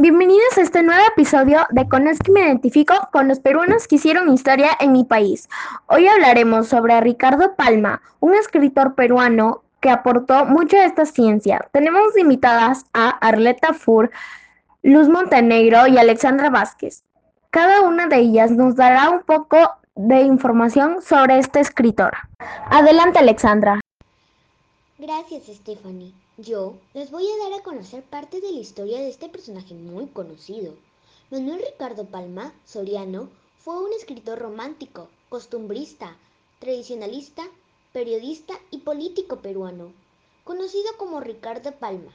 Bienvenidos a este nuevo episodio de Conozco y me identifico con los peruanos que hicieron historia en mi país. Hoy hablaremos sobre Ricardo Palma, un escritor peruano que aportó mucho a esta ciencia. Tenemos invitadas a Arleta Fur, Luz Montenegro y Alexandra Vázquez. Cada una de ellas nos dará un poco de información sobre este escritor. Adelante, Alexandra. Gracias, Stephanie. Yo les voy a dar a conocer parte de la historia de este personaje muy conocido. Manuel Ricardo Palma Soriano fue un escritor romántico, costumbrista, tradicionalista, periodista y político peruano, conocido como Ricardo Palma.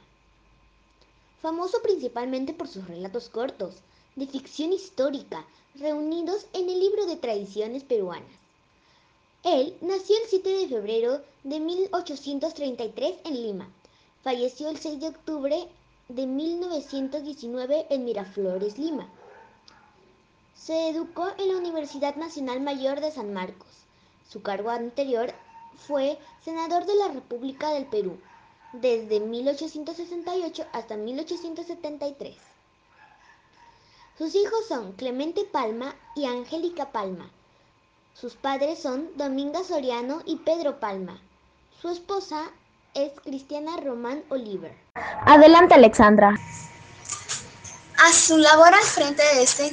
Famoso principalmente por sus relatos cortos, de ficción histórica, reunidos en el libro de tradiciones peruanas. Él nació el 7 de febrero de 1833 en Lima. Falleció el 6 de octubre de 1919 en Miraflores, Lima. Se educó en la Universidad Nacional Mayor de San Marcos. Su cargo anterior fue senador de la República del Perú desde 1868 hasta 1873. Sus hijos son Clemente Palma y Angélica Palma. Sus padres son Dominga Soriano y Pedro Palma. Su esposa es Cristiana Román Oliver. Adelante, Alexandra. A su labor al frente de esta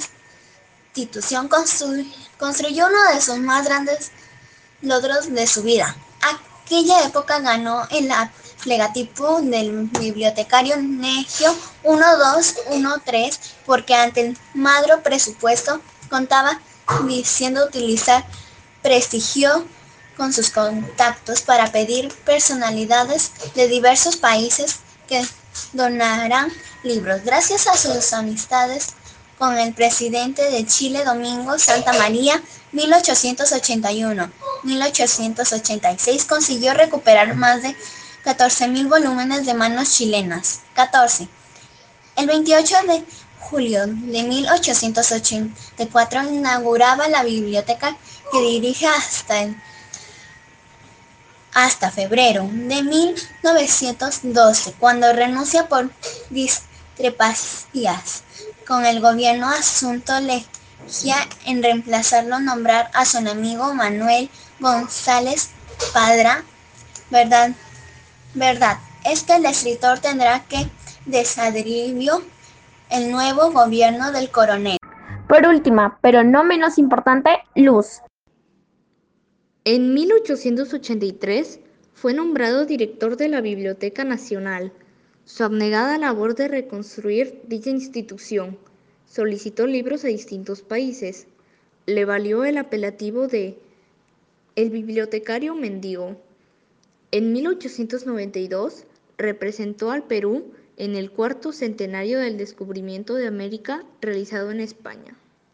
institución construyó uno de sus más grandes logros de su vida. Aquella época ganó el plegatipo del bibliotecario Negio 1213 porque ante el madro presupuesto contaba diciendo utilizar prestigio con sus contactos para pedir personalidades de diversos países que donarán libros. Gracias a sus amistades con el presidente de Chile, Domingo Santa María, 1881-1886, consiguió recuperar más de 14.000 volúmenes de manos chilenas. 14. El 28 de julio de 1884 inauguraba la biblioteca que dirige hasta, el, hasta febrero de 1912, cuando renuncia por discrepancias con el gobierno asunto legia en reemplazarlo nombrar a su amigo Manuel González Padra, ¿verdad? Verdad es que el escritor tendrá que desadribio el nuevo gobierno del coronel. Por última, pero no menos importante, Luz. En 1883 fue nombrado director de la Biblioteca Nacional. Su abnegada labor de reconstruir dicha institución solicitó libros a distintos países. Le valió el apelativo de el bibliotecario mendigo. En 1892 representó al Perú en el cuarto centenario del descubrimiento de América realizado en España.